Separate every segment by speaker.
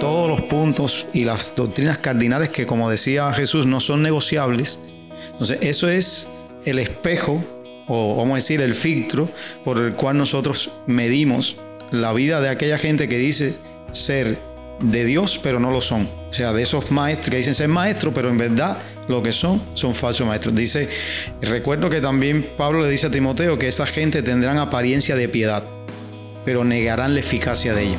Speaker 1: todos los puntos y las doctrinas cardinales que, como decía Jesús, no son negociables. Entonces, eso es el espejo, o vamos a decir, el filtro por el cual nosotros medimos la vida de aquella gente que dice ser de Dios, pero no lo son. O sea, de esos maestros que dicen ser maestros, pero en verdad lo que son son falsos maestros. Dice, recuerdo que también Pablo le dice a Timoteo que esa gente tendrán apariencia de piedad, pero negarán la eficacia de ella.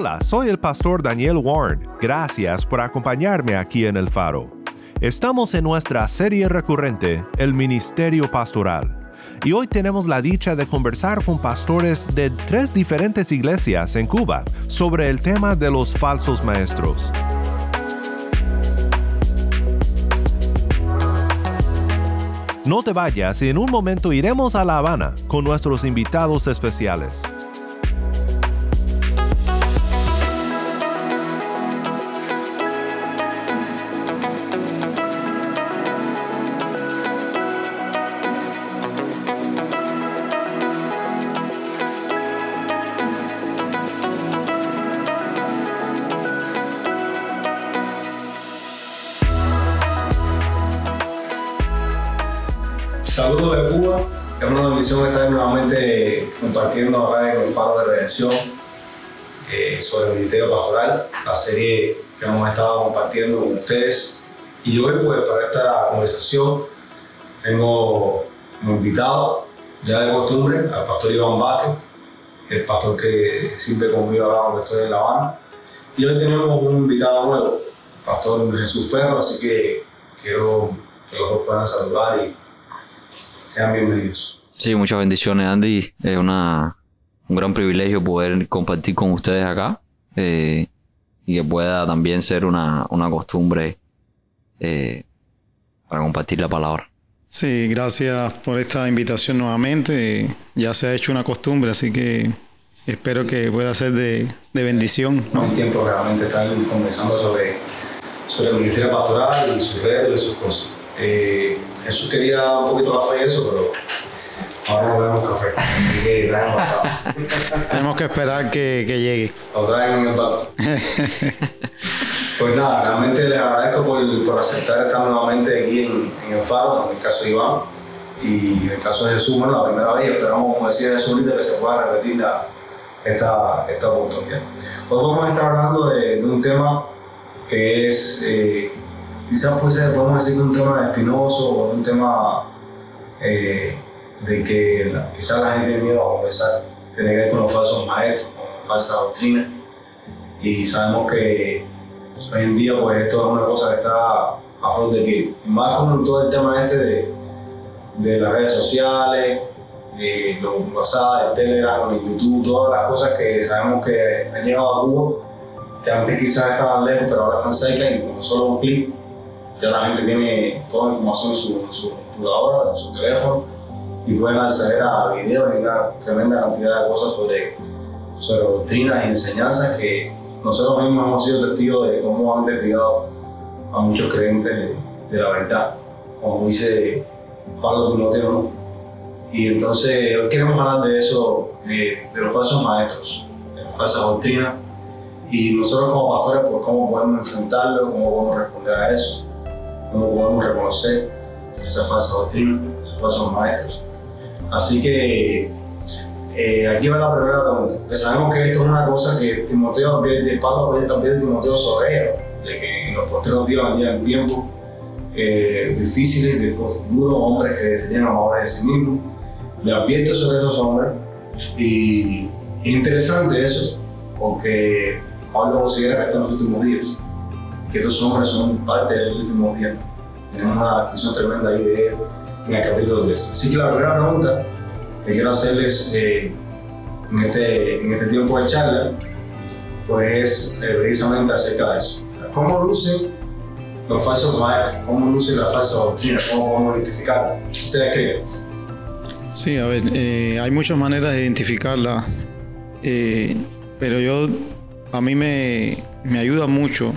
Speaker 2: Hola, soy el pastor Daniel Warren. Gracias por acompañarme aquí en El Faro. Estamos en nuestra serie recurrente, El Ministerio Pastoral. Y hoy tenemos la dicha de conversar con pastores de tres diferentes iglesias en Cuba sobre el tema de los falsos maestros. No te vayas y en un momento iremos a La Habana con nuestros invitados especiales.
Speaker 3: Compartiendo acá con el Faro de Redención eh, sobre el Ministerio Pastoral, la serie que hemos estado compartiendo con ustedes. Y hoy, pues, para esta conversación, tengo como invitado, ya de costumbre, al pastor Iván Vázquez, el pastor que siempre conmigo acá cuando estoy en La Habana. Y hoy tenemos un invitado nuevo, el pastor Jesús Ferro, así que quiero que los dos puedan saludar y sean bienvenidos.
Speaker 4: Sí, muchas bendiciones, Andy. Es una, un gran privilegio poder compartir con ustedes acá eh, y que pueda también ser una, una costumbre eh, para compartir la palabra.
Speaker 1: Sí, gracias por esta invitación nuevamente. Ya se ha hecho una costumbre, así que espero que pueda ser de, de bendición.
Speaker 3: No hay tiempo realmente estar conversando sobre, sobre el ministerio pastoral y sus redes y sus cosas. Eh, Jesús quería dar un poquito de café y eso, pero ahora no tenemos café. Así que.
Speaker 1: Tenemos que esperar que, que llegue.
Speaker 3: Lo traen en el plato. Pues nada, realmente les agradezco por, por aceptar estar nuevamente aquí en, en el Faro, en el caso de Iván y en el caso de Jesús, bueno, la primera vez, esperamos, como decía Jesús, ahorita, que se pueda repetir la, esta, esta oportunidad. Hoy vamos a estar hablando de, de un tema que es, eh, quizás pues, podemos decir que un tema espinoso o un tema eh, de que la, quizás la gente miedo a conversar, tiene que ver con los falsos maestros, con la falsa doctrina. Y sabemos que hoy en día pues esto es una cosa que está a flor de piel. Más con todo el tema este de, de las redes sociales, de los WhatsApp, el Telegram, el YouTube, todas las cosas que sabemos que han llegado a Cuba, que antes quizás estaban lejos, pero ahora están cerca y con solo un clic ya la gente tiene toda la información en su, en su computadora, en su teléfono y pueden acceder a videos y una tremenda cantidad de cosas sobre, doctrinas y enseñanzas que nosotros mismos hemos sido testigos de cómo han desviado a muchos creyentes de, de la verdad, como dice Pablo Timoteo, ¿no? Y entonces hoy queremos hablar de eso, eh, de los falsos maestros, de las falsas doctrinas, y nosotros como pastores, pues cómo podemos enfrentarlo, cómo podemos responder a eso, cómo podemos reconocer esas falsas doctrinas, esos falsos maestros. Así que eh, aquí va la primera pregunta, sabemos que esto es una cosa que Timoteo, de Pablo también Timoteo sobre de que en los posteriores días, en el tiempo, eh, difíciles del futuro, hombres que tenían amores de sí mismos. Le advierte sobre esos hombres y es interesante eso, porque Pablo considera que están los últimos días, que estos hombres son parte de los últimos días. Tenemos una descripción tremenda ahí de él en el capítulo 3. Así que la primera pregunta que quiero hacerles eh, en, este, en este tiempo de charla, pues eh, precisamente acerca de eso. ¿Cómo lucen los falsos maestros? ¿Cómo luce la falsa doctrina? ¿Cómo podemos identificarla? ¿Ustedes creen?
Speaker 1: Sí, a ver, eh, hay muchas maneras de identificarla, eh, pero yo, a mí me, me ayuda mucho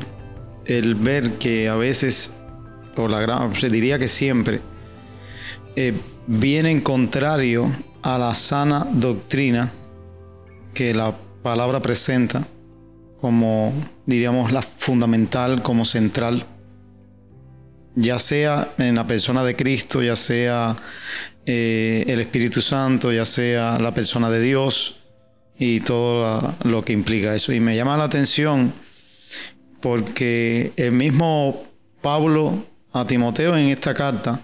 Speaker 1: el ver que a veces, o la gran, se diría que siempre, eh, viene en contrario a la sana doctrina que la palabra presenta como, diríamos, la fundamental, como central, ya sea en la persona de Cristo, ya sea eh, el Espíritu Santo, ya sea la persona de Dios y todo lo que implica eso. Y me llama la atención porque el mismo Pablo a Timoteo en esta carta,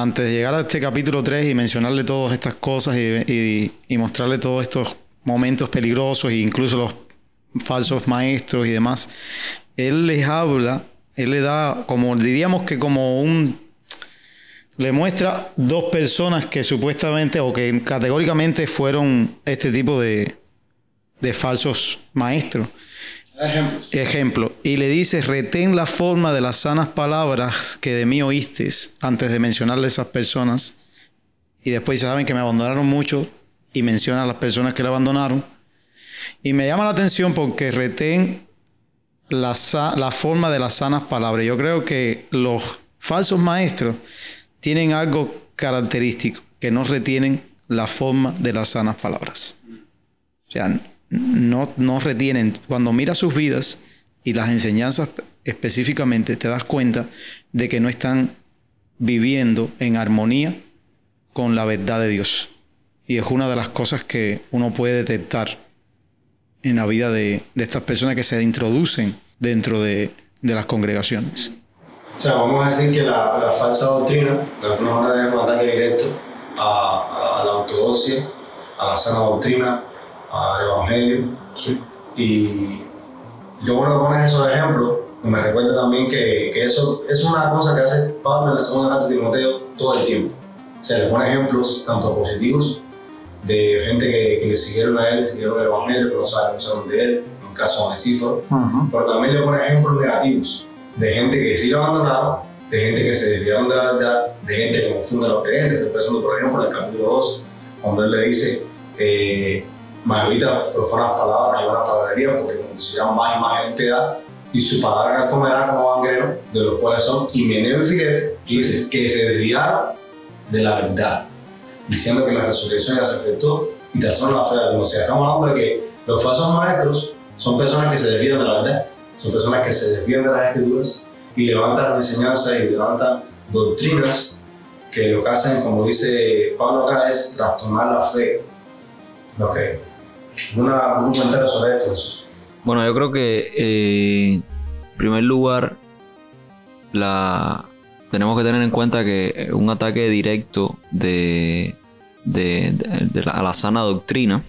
Speaker 1: antes de llegar a este capítulo 3 y mencionarle todas estas cosas y, mostrarle todos estos momentos peligrosos e incluso los falsos maestros y demás, él les habla, él le da como diríamos que como un le muestra dos personas que supuestamente o que categóricamente fueron este tipo de, de falsos maestros. Ejemplo. Y le dice, retén la forma de las sanas palabras que de mí oíste antes de mencionarle a esas personas. Y después saben que me abandonaron mucho y menciona a las personas que le abandonaron. Y me llama la atención porque retén la, la forma de las sanas palabras. Yo creo que los falsos maestros tienen algo característico, que no retienen la forma de las sanas palabras. O sea, no, no retienen. Cuando miras sus vidas y las enseñanzas específicamente, te das cuenta de que no están viviendo en armonía con la verdad de Dios. Y es una de las cosas que uno puede detectar en la vida de, de estas personas que se introducen dentro de, de las congregaciones.
Speaker 3: O sea, vamos a decir que la, falsa doctrina de alguna manera es un ataque directo a, a, la ortodoxia, a la sana doctrina, al evangelio. Sí. Y yo bueno que pones esos ejemplos, me recuerda también que, que, eso es una cosa que hace Pablo en la segunda carta de Timoteo todo el tiempo. O sea, le pone ejemplos tanto positivos de gente que, que le siguieron a él, siguieron el evangelio, pero no saben, de él, en el caso de Onesíforo, uh -huh. pero también le pone ejemplos negativos de gente que sí lo abandonaron, de gente que se desviaron de la verdad, de gente que confunde a los creyentes. Estoy pensando, por ejemplo, en el capítulo 2, cuando él le dice, eh, Margarita profanas palabras y buenas palabrerías porque consideran más y más entidad y su palabra comerá como gangreno, de los cuales son Himeneo y Filete, y dice que se desviaron de la verdad, diciendo que la resurrección ya se efectuó y trastornan la fe de O sea, estamos hablando de que los falsos maestros son personas que se desvían de la verdad son personas que se desvían de las escrituras y levantan enseñanzas y levantan doctrinas que lo que hacen, como dice Pablo acá, es trastornar la fe. Ok. Una, un sobre esto.
Speaker 4: Bueno, yo creo que eh, en primer lugar tenemos que tener en cuenta que un ataque directo de, de, la, a la sana doctrina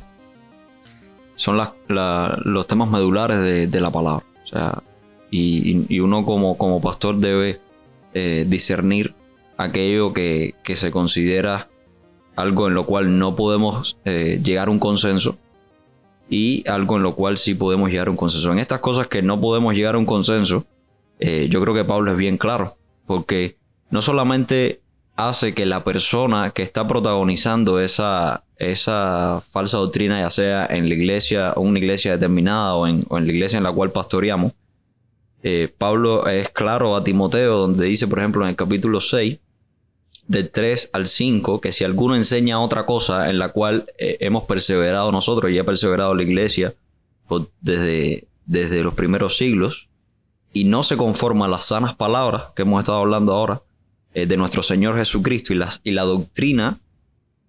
Speaker 4: son los temas medulares de, la palabra. O sea, y, uno como, pastor debe eh, discernir aquello que, que, se considera algo en lo cual no podemos eh, llegar a un consenso y algo en lo cual sí podemos llegar a un consenso. En estas cosas que no podemos llegar a un consenso, eh, yo creo que Pablo es bien claro, porque no solamente hace que la persona que está protagonizando esa, esa falsa doctrina, ya sea en la iglesia o una iglesia determinada o en, la iglesia en la cual pastoreamos, eh, Pablo es claro a Timoteo, donde dice, por ejemplo, en el capítulo 6, del 3 al 5, que si alguno enseña otra cosa en la cual eh, hemos perseverado nosotros y ha perseverado la iglesia pues, desde, desde los primeros siglos, y no se conforma a las sanas palabras que hemos estado hablando ahora eh, de nuestro Señor Jesucristo y, las, y la doctrina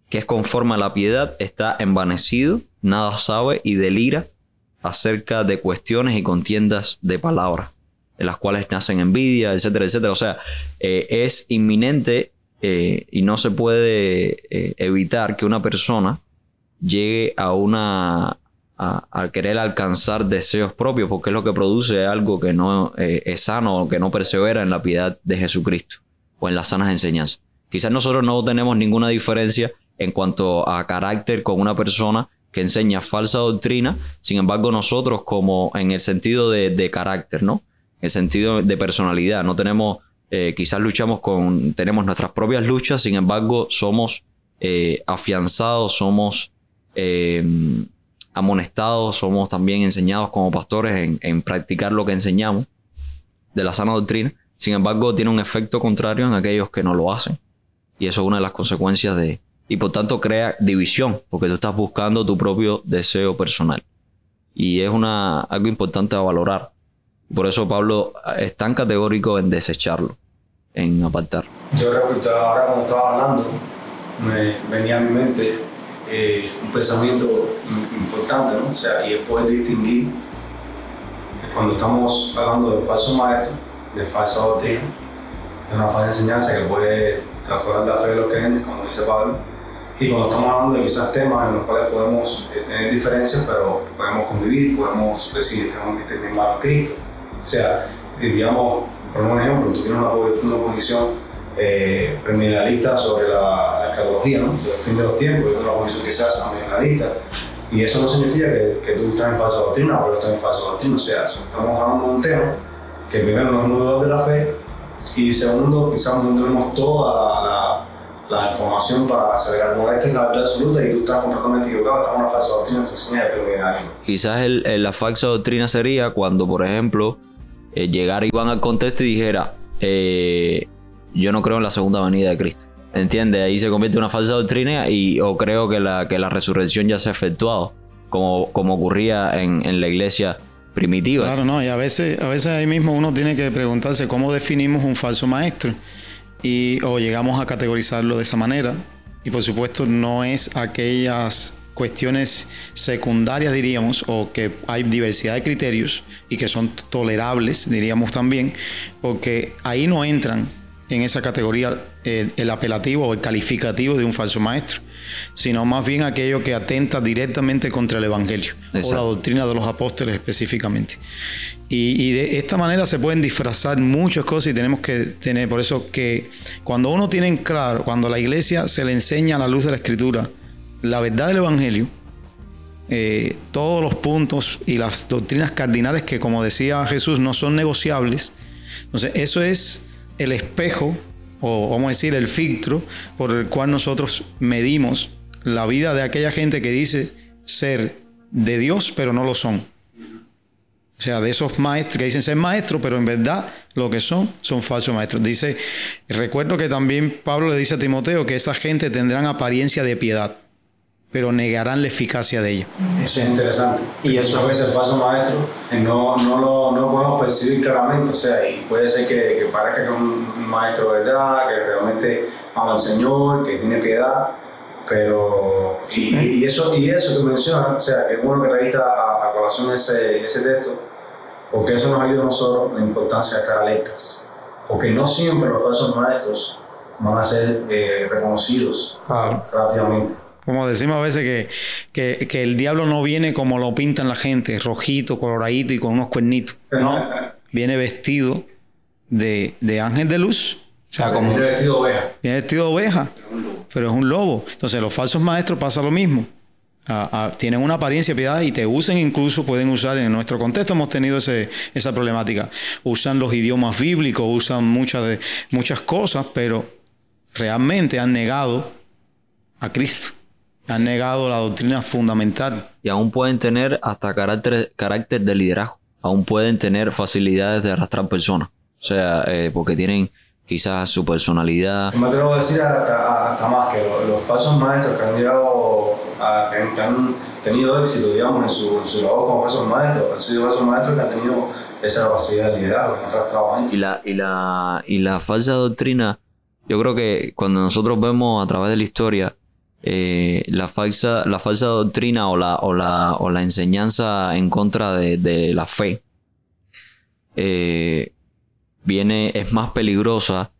Speaker 4: que es conforme a la piedad está envanecido, nada sabe y delira acerca de cuestiones y contiendas de palabras en las cuales nacen envidia, etcétera, etcétera. O sea, eh, es inminente eh, y no se puede eh, evitar que una persona llegue a una a, querer alcanzar deseos propios, porque es lo que produce algo que no es sano, que no persevera en la piedad de Jesucristo o en las sanas enseñanzas. Quizás nosotros no tenemos ninguna diferencia en cuanto a carácter con una persona que enseña falsa doctrina, sin embargo nosotros como en el sentido de, carácter, ¿no? En el sentido de personalidad, no tenemos, eh, quizás luchamos con, tenemos nuestras propias luchas, sin embargo somos eh, afianzados, somos eh, amonestados, somos también enseñados como pastores en, en practicar lo que enseñamos de la sana doctrina, sin embargo tiene un efecto contrario en aquellos que no lo hacen. Y eso es una de las consecuencias de, y por tanto crea división, porque tú estás buscando tu propio deseo personal. Y es una, algo importante a valorar. Por eso Pablo es tan categórico en desecharlo, en apartar.
Speaker 3: Yo recuerdo ahora cuando estaba hablando, me venía a mi mente eh, un pensamiento importante, ¿no? O sea, y es poder distinguir cuando estamos hablando de falso maestro, de falsa doctrina, de una falsa enseñanza que puede transformar la fe de los creyentes, como dice Pablo, y cuando estamos hablando de quizás temas en los cuales podemos eh, tener diferencias, pero podemos convivir, podemos decir que tenemos que tener a Cristo. O sea, digamos, por un ejemplo, tú tienes una, una posición eh, sobre la, la escatología, ¿no? el fin de los tiempos, y una posición quizás amillenalista. Y eso no significa que, que, tú estás en falsa doctrina o que estás en falsa doctrina. O sea, estamos hablando de un tema que primero no es un de la fe y segundo, quizás no tenemos toda la la información para saber algo. Esta es la verdad absoluta y tú estás completamente equivocado, estás en una falsa doctrina, te enseña de
Speaker 4: Quizás el, la falsa doctrina sería cuando, por ejemplo, eh, llegara Iván al contexto y dijera, eh, yo no creo en la segunda venida de Cristo. ¿Entiendes? Ahí se convierte en una falsa doctrina y o creo que la, que la resurrección ya se ha efectuado, como, como ocurría en, en la iglesia primitiva.
Speaker 1: Claro, no, y a veces, a veces ahí mismo uno tiene que preguntarse cómo definimos un falso maestro y, o llegamos a categorizarlo de esa manera. Y por supuesto no es aquellas cuestiones secundarias, diríamos, o que hay diversidad de criterios y que son tolerables, diríamos también, porque ahí no entran en esa categoría eh, el apelativo o el calificativo de un falso maestro, sino más bien aquello que atenta directamente contra el Evangelio o la doctrina de los apóstoles específicamente. Y, de esta manera se pueden disfrazar muchas cosas y tenemos que tener, por eso que cuando uno tiene en claro, cuando la iglesia se le enseña a la luz de la escritura la verdad del Evangelio, eh, todos los puntos y las doctrinas cardinales que como decía Jesús no son negociables, entonces eso es el espejo, o vamos a decir el filtro, por el cual nosotros medimos la vida de aquella gente que dice ser de Dios, pero no lo son. O sea, de esos maestros que dicen ser maestros, pero en verdad lo que son son falsos maestros. Dice, recuerdo que también Pablo le dice a Timoteo que esa gente tendrán apariencia de piedad, pero negarán la eficacia de ella.
Speaker 3: Eso es interesante. Y eso muchas veces el falso maestro no, no, lo, no lo podemos percibir claramente. O sea, y puede ser que, que parezca que es un maestro de verdad, que realmente ama al Señor, que tiene piedad, pero. Y, y eso, y eso que menciona, o sea, que es bueno que trajiste a, a colación ese, ese texto, porque eso nos ayuda a nosotros la importancia de estar alertas. Porque no siempre los falsos maestros van a ser eh, reconocidos rápidamente
Speaker 1: como decimos a veces que, que, el diablo no viene como lo pintan la gente, rojito, coloradito y con unos cuernitos. No, viene vestido de, de ángel de luz.
Speaker 3: O sea, como, viene vestido de oveja.
Speaker 1: Viene vestido de oveja, pero es un lobo. Entonces los falsos maestros pasa lo mismo. tienen una apariencia piedad y te usan incluso, pueden usar en nuestro contexto hemos tenido ese, esa problemática. Usan los idiomas bíblicos, usan muchas, de, muchas cosas, pero realmente han negado a Cristo han negado la doctrina fundamental.
Speaker 4: Y aún pueden tener hasta carácter, carácter de liderazgo. Aún pueden tener facilidades de arrastrar personas. O sea, eh, porque tienen quizás su personalidad.
Speaker 3: Me atrevo a decir hasta, más que los, falsos maestros que han llegado a, que, han tenido éxito, digamos, en su, en su labor como falsos maestros, han sido falsos maestros que han tenido esa capacidad de liderazgo, que han arrastrado
Speaker 4: y la, y, la, y la falsa doctrina, yo creo que cuando nosotros vemos a través de la historia, eh, la, falsa, la falsa doctrina o la, o la, o la enseñanza en contra de, la fe eh, viene, es más peligrosa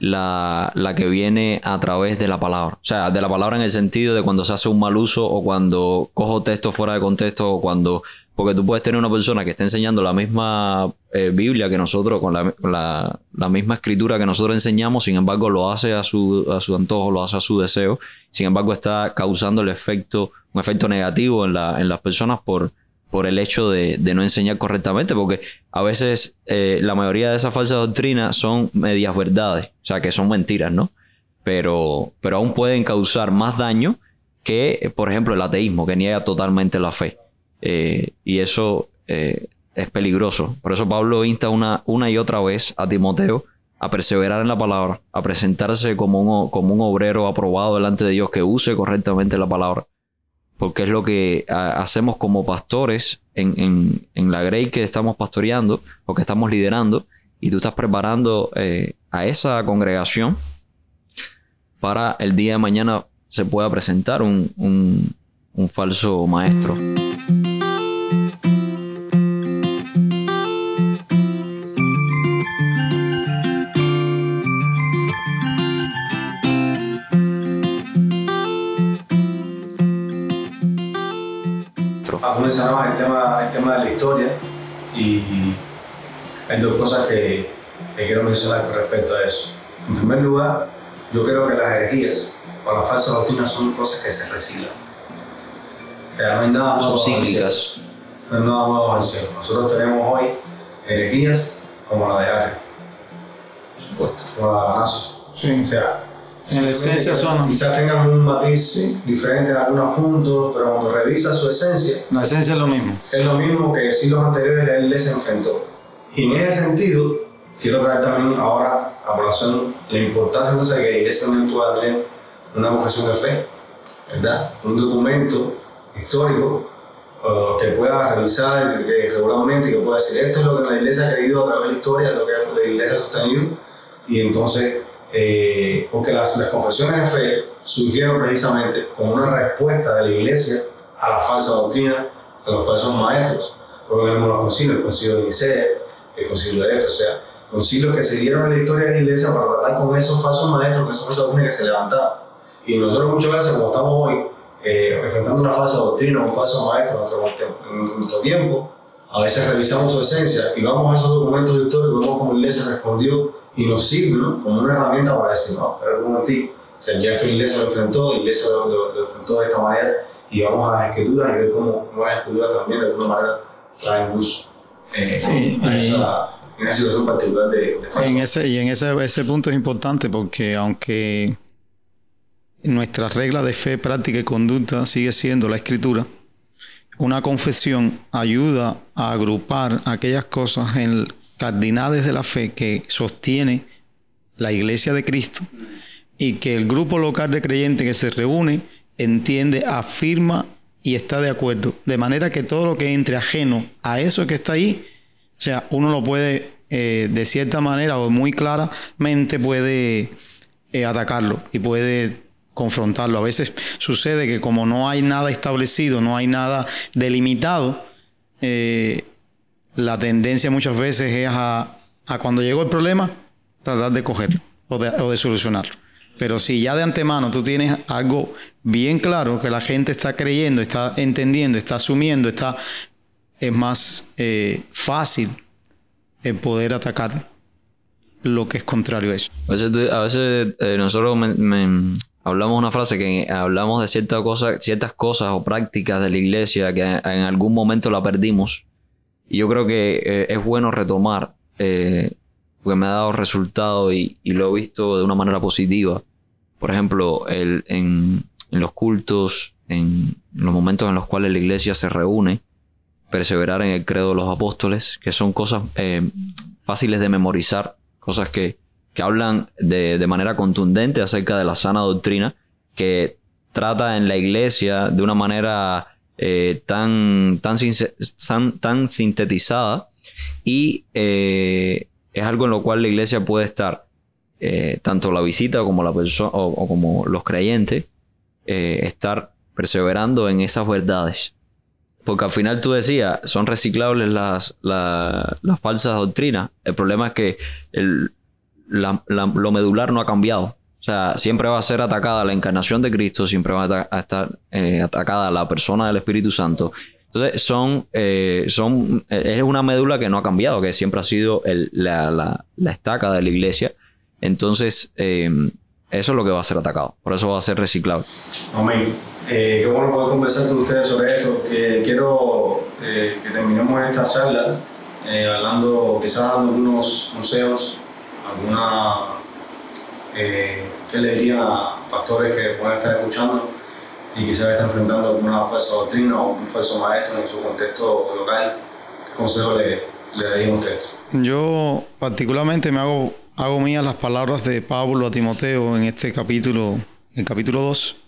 Speaker 4: la, la, que viene a través de la palabra. O sea, de la palabra en el sentido de cuando se hace un mal uso o cuando cojo texto fuera de contexto o cuando... Porque tú puedes tener una persona que está enseñando la misma eh, Biblia que nosotros, con, la, la, la, misma escritura que nosotros enseñamos, sin embargo lo hace a su, a su antojo, lo hace a su deseo, sin embargo está causando el efecto, un efecto negativo en, la, en las personas por, por el hecho de, de, no enseñar correctamente, porque a veces eh, la mayoría de esas falsas doctrinas son medias verdades, o sea, que son mentiras, ¿no? Pero, pero aún pueden causar más daño que, por ejemplo, el ateísmo, que niega totalmente la fe. Eh, y eso eh, es peligroso. Por eso Pablo insta una, una y otra vez a Timoteo a perseverar en la palabra, a presentarse como un, como un obrero aprobado delante de Dios que use correctamente la palabra porque es lo que hacemos como pastores en, en, la Grey que estamos pastoreando o que estamos liderando, y tú estás preparando eh, a esa congregación para el día de mañana se pueda presentar un, un falso maestro.
Speaker 3: Mencionabas el tema, el tema de la historia y hay dos cosas que, que quiero mencionar con respecto a eso. En primer lugar, yo creo que las herejías o las falsas doctrinas son cosas que se reciclan. no hay nada
Speaker 4: son cíclicas.
Speaker 3: No hay nada nuevo Nosotros tenemos hoy herejías como la de Ari.
Speaker 4: Por supuesto.
Speaker 3: Como la de Anaso.
Speaker 1: Sí.
Speaker 3: O sea,
Speaker 1: en la esencia son.
Speaker 3: Quizás tengan un matiz diferente en algunos puntos, pero cuando revisas su esencia.
Speaker 1: La esencia es lo mismo.
Speaker 3: Es lo mismo que si los anteriores él les enfrentó. Y en ese sentido, quiero traer también ahora a población la importancia entonces de que la iglesia también pueda tener una confesión de fe, ¿verdad? Un documento histórico uh, que pueda revisar eh, regularmente y que pueda decir esto es lo que la iglesia ha querido a través de la historia, lo que la iglesia ha sostenido, y entonces eh, porque las, las, confesiones de fe surgieron precisamente como una respuesta de la iglesia a la falsa doctrina, a los falsos maestros. Porque vemos los concilios, el concilio de Nicea, el concilio de Éfeso, o sea, concilios que se dieron en la historia de la iglesia para tratar con esos falsos maestros, con esas falsas doctrinas que se levantaban. Y nosotros muchas veces, como estamos hoy, eh, enfrentando una falsa doctrina, un falso maestro en nuestro, en nuestro tiempo, a veces revisamos su esencia y vamos a esos documentos históricos, vemos cómo la iglesia respondió y nos sirve ¿no? como una herramienta para decir, no, pero un momentito, o sea, ya esto iglesia lo enfrentó, iglesia lo, lo, lo, enfrentó de esta manera y vamos a las escrituras y ver cómo nuevas escrituras también de alguna manera traen luz eh,
Speaker 1: sí,
Speaker 3: a esa, en esa situación particular de, de
Speaker 1: en ese Y en ese, ese punto es importante porque aunque nuestra regla de fe, práctica y conducta sigue siendo la escritura, una confesión ayuda a agrupar aquellas cosas en cardinales de la fe que sostiene la iglesia de Cristo y que el grupo local de creyentes que se reúne entiende, afirma y está de acuerdo. De manera que todo lo que entre ajeno a eso que está ahí, o sea, uno lo puede eh, de cierta manera o muy claramente puede eh, atacarlo y puede confrontarlo. A veces sucede que como no hay nada establecido, no hay nada delimitado, eh, la tendencia muchas veces es a, a, cuando llegó el problema, tratar de cogerlo o de, o de solucionarlo. Pero si ya de antemano tú tienes algo bien claro que la gente está creyendo, está entendiendo, está asumiendo, está, es más eh, fácil el poder atacar lo que es contrario a eso.
Speaker 4: A veces, a veces eh, nosotros me, hablamos una frase que hablamos de ciertas cosas, ciertas cosas o prácticas de la iglesia que en algún momento la perdimos. Y yo creo que eh, es bueno retomar, eh, porque me ha dado resultado y, lo he visto de una manera positiva. Por ejemplo, el, en, en los cultos, en los momentos en los cuales la iglesia se reúne, perseverar en el credo de los apóstoles, que son cosas eh, fáciles de memorizar, cosas que, que hablan de, de, manera contundente acerca de la sana doctrina, que trata en la iglesia de una manera eh, tan, tan, tan, sintetizada y eh, es algo en lo cual la iglesia puede estar, eh, tanto la visita como la persona o, como los creyentes, estar perseverando en esas verdades. porque al final tú decías, son reciclables las, la- las falsas doctrinas. El problema es que el, la- lo medular no ha cambiado. O sea, siempre va a ser atacada la encarnación de Cristo, siempre va a, estar eh, atacada la persona del Espíritu Santo. Entonces, son, eh, son, eh, es una médula que no ha cambiado, que siempre ha sido el- la, la- la estaca de la iglesia. Entonces, eh, eso es lo que va a ser atacado. Por eso va a ser reciclable.
Speaker 3: Amén. Eh, qué bueno poder conversar con ustedes sobre esto. Que quiero eh, que terminemos esta charla eh, hablando, quizás dando algunos consejos, alguna, eh, ¿qué le dirían a pastores que puedan estar escuchando y quizás están enfrentando alguna falsa doctrina o un falso maestro en su contexto local? ¿Qué consejo le, le darían ustedes?
Speaker 1: Yo particularmente me hago, hago mías las palabras de Pablo a Timoteo en este capítulo, el capítulo 2.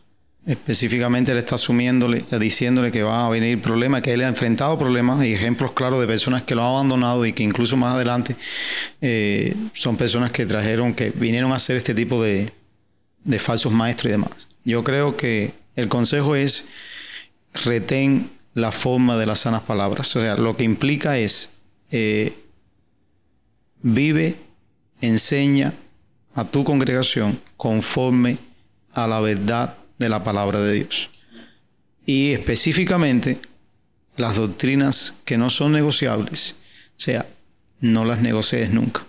Speaker 1: Específicamente él está asumiéndole, diciéndole que va a venir problemas, que él ha enfrentado problemas y ejemplos claros de personas que lo han abandonado y que incluso más adelante eh, son personas que trajeron, que vinieron a hacer este tipo de, de falsos maestros y demás. Yo creo que el consejo es retén la forma de las sanas palabras. O sea, lo que implica es eh, vive, enseña a tu congregación conforme a la verdad de la palabra de Dios. Y específicamente las doctrinas que no son negociables, o sea, no las negocies nunca.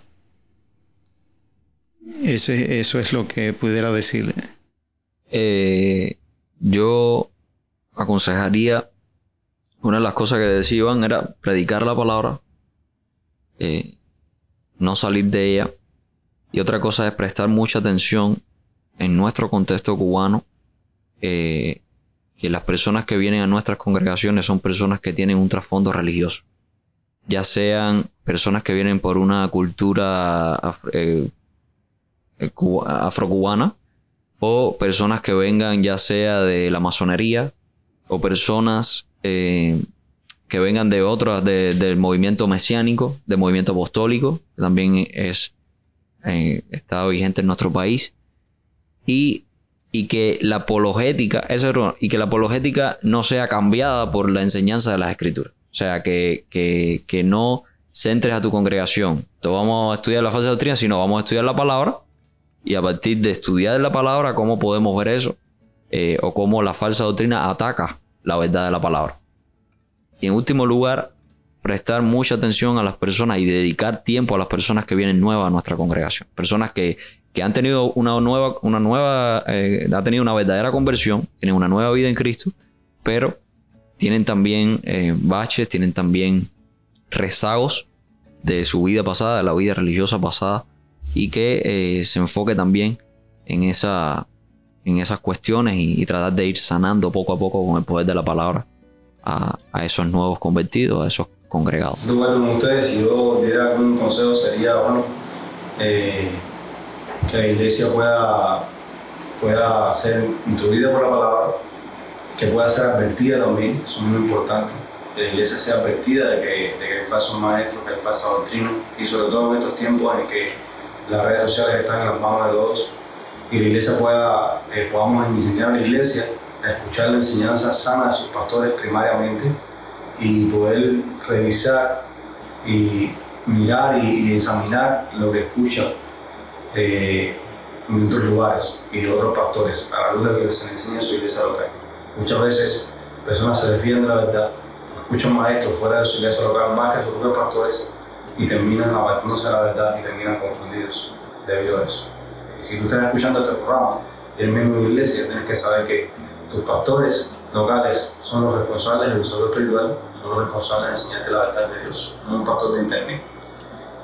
Speaker 1: Ese, eso es lo que pudiera decirle.
Speaker 4: Eh, yo aconsejaría, una de las cosas que decía Iván era predicar la palabra, eh, no salir de ella. Y otra cosa es prestar mucha atención en nuestro contexto cubano, eh, que las personas que vienen a nuestras congregaciones son personas que tienen un trasfondo religioso. Ya sean personas que vienen por una cultura eh, eh, cuba- afrocubana, o personas que vengan ya sea de la masonería o personas que vengan de otras de- del movimiento mesiánico, del movimiento apostólico, que también es está vigente en nuestro país y, y que la apologética eso es error, y que la apologética no sea cambiada por la enseñanza de las escrituras, o sea que, que, que no centres a tu congregación, no vamos a estudiar la falsa doctrina, sino vamos a estudiar la palabra y a partir de estudiar la palabra, cómo podemos ver eso, eh, o cómo la falsa doctrina ataca la verdad de la palabra. Y en último lugar, prestar mucha atención a las personas y dedicar tiempo a las personas que vienen nuevas a nuestra congregación. Personas que, que han tenido una nueva, una nueva, eh, ha tenido una verdadera conversión, tienen una nueva vida en Cristo, pero tienen también eh, baches, tienen también rezagos de su vida pasada, de la vida religiosa pasada, y que eh, se enfoque también en, esa, en esas cuestiones y, y tratar de ir sanando poco a poco con el poder de la palabra a, a esos nuevos convertidos, a esos congregados.
Speaker 3: Acuerdo con ustedes, si yo diera algún consejo sería, bueno, eh, que la iglesia pueda, pueda ser instruida por la palabra, que pueda ser advertida también, eso es muy importante, que la iglesia sea advertida de que, de que hay falsos maestros, que hay falsa doctrina, y sobre todo en estos tiempos en que las redes sociales están en las manos de todos, y la iglesia pueda, eh, podamos enseñar a la iglesia a escuchar la enseñanza sana de sus pastores primariamente, y poder revisar y mirar y, y examinar lo que escucha eh, en otros lugares y de otros pastores a la luz de lo que se les enseña en su iglesia local. Muchas veces personas se desvían de la verdad, escuchan maestros fuera de su iglesia local más que sus propios pastores y terminan apartándose de la verdad y terminan confundidos debido a eso. Si tú estás escuchando este programa y eres miembro de iglesia, tienes que saber que tus pastores locales son los responsables del desarrollo espiritual, son los responsables de enseñarte la verdad de Dios, no un pastor de internet.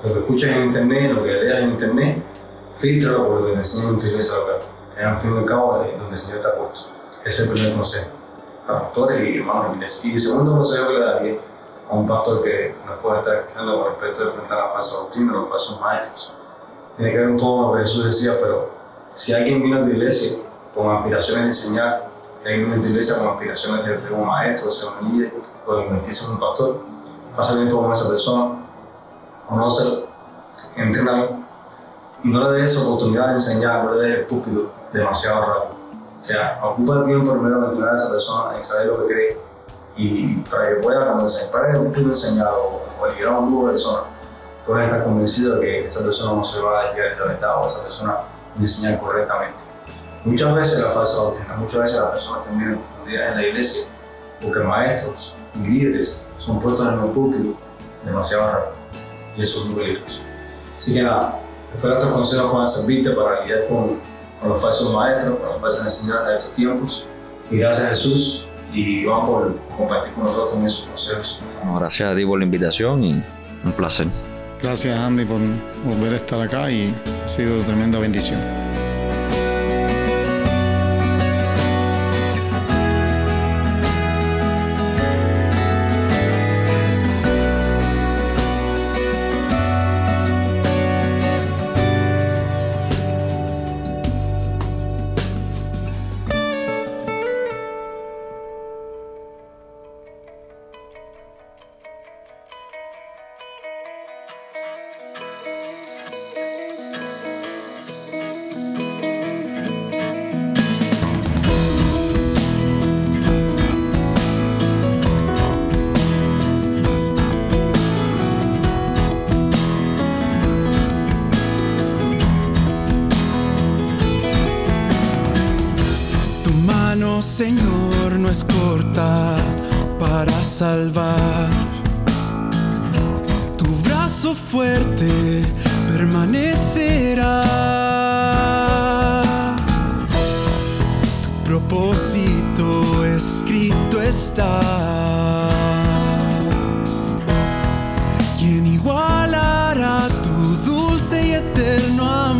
Speaker 3: Lo que escuchas en internet, lo que leas en internet, filtralo por lo que te enseñan en tu iglesia local. Es al fin al cabo de donde el Señor ha puesto. Es el primer consejo para pastores y hermanos de. Y el segundo consejo que le daría a un pastor que nos puede estar escuchando con respecto a enfrentar la falsa los falsos maestros, tiene que ver un poco con lo que Jesús decía, pero si alguien vino a tu iglesia con aspiraciones de enseñar, si alguien vino a tu iglesia con aspiraciones de ser un maestro, de ser un líder, o de convertirse en un pastor, pasa tiempo con esa persona, conócelo, entrénalo, y no le des oportunidad de enseñar, no le des el púlpito demasiado rápido. O sea, ocupa el tiempo primero en entrenar a esa persona, en saber lo que cree, y para que pueda, cuando se pare un punto enseñado o liderar un grupo de personas, puedan estar convencidos de que esa persona no se va a desviar de la verdad o esa persona a enseñar correctamente. Muchas veces la falsa doctrina, muchas veces las personas terminan confundidas en la iglesia porque maestros y líderes son puestos en el público demasiado rápido y eso es muy peligroso. Así que nada, espero estos consejos puedan servirte para lidiar con, con los falsos maestros, con las falsas enseñanzas de estos tiempos. Y gracias a Jesús y vamos por compartir con nosotros también sus consejos.
Speaker 4: Bueno, gracias a ti por la invitación y un placer.
Speaker 1: Gracias Andy por volver a estar acá y ha sido tremenda bendición.
Speaker 5: Mano, Señor, no es corta para salvar. Tu brazo fuerte permanecerá. Tu propósito escrito está. ¿Quién igualará tu dulce y eterno amor?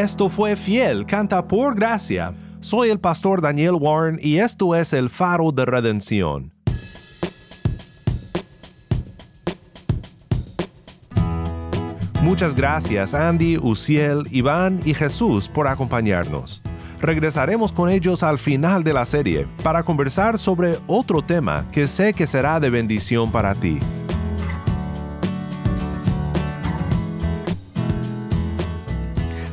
Speaker 2: Esto fue Fiel, canta por gracia. Soy el pastor Daniel Warren y esto es el faro de redención. Muchas gracias Andy, Uciel, Iván y Jesús por acompañarnos. Regresaremos con ellos al final de la serie para conversar sobre otro tema que sé que será de bendición para ti.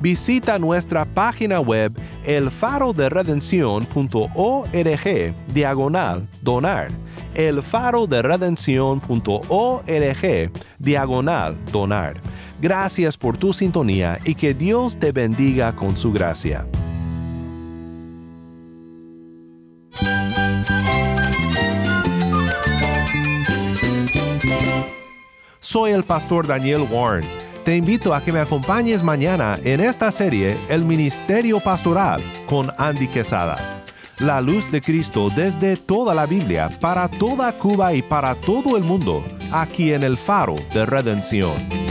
Speaker 2: visita nuestra página web elfaroderedención.org diagonal donar. elfaroderedención.org diagonal donar. Gracias por tu sintonía y que Dios te bendiga con su gracia. Soy el pastor Daniel Warren. Te invito a que me acompañes mañana en esta serie El Ministerio Pastoral con Andy Quesada. La luz de Cristo desde toda la Biblia, para toda Cuba y para todo el mundo, aquí en el faro de redención.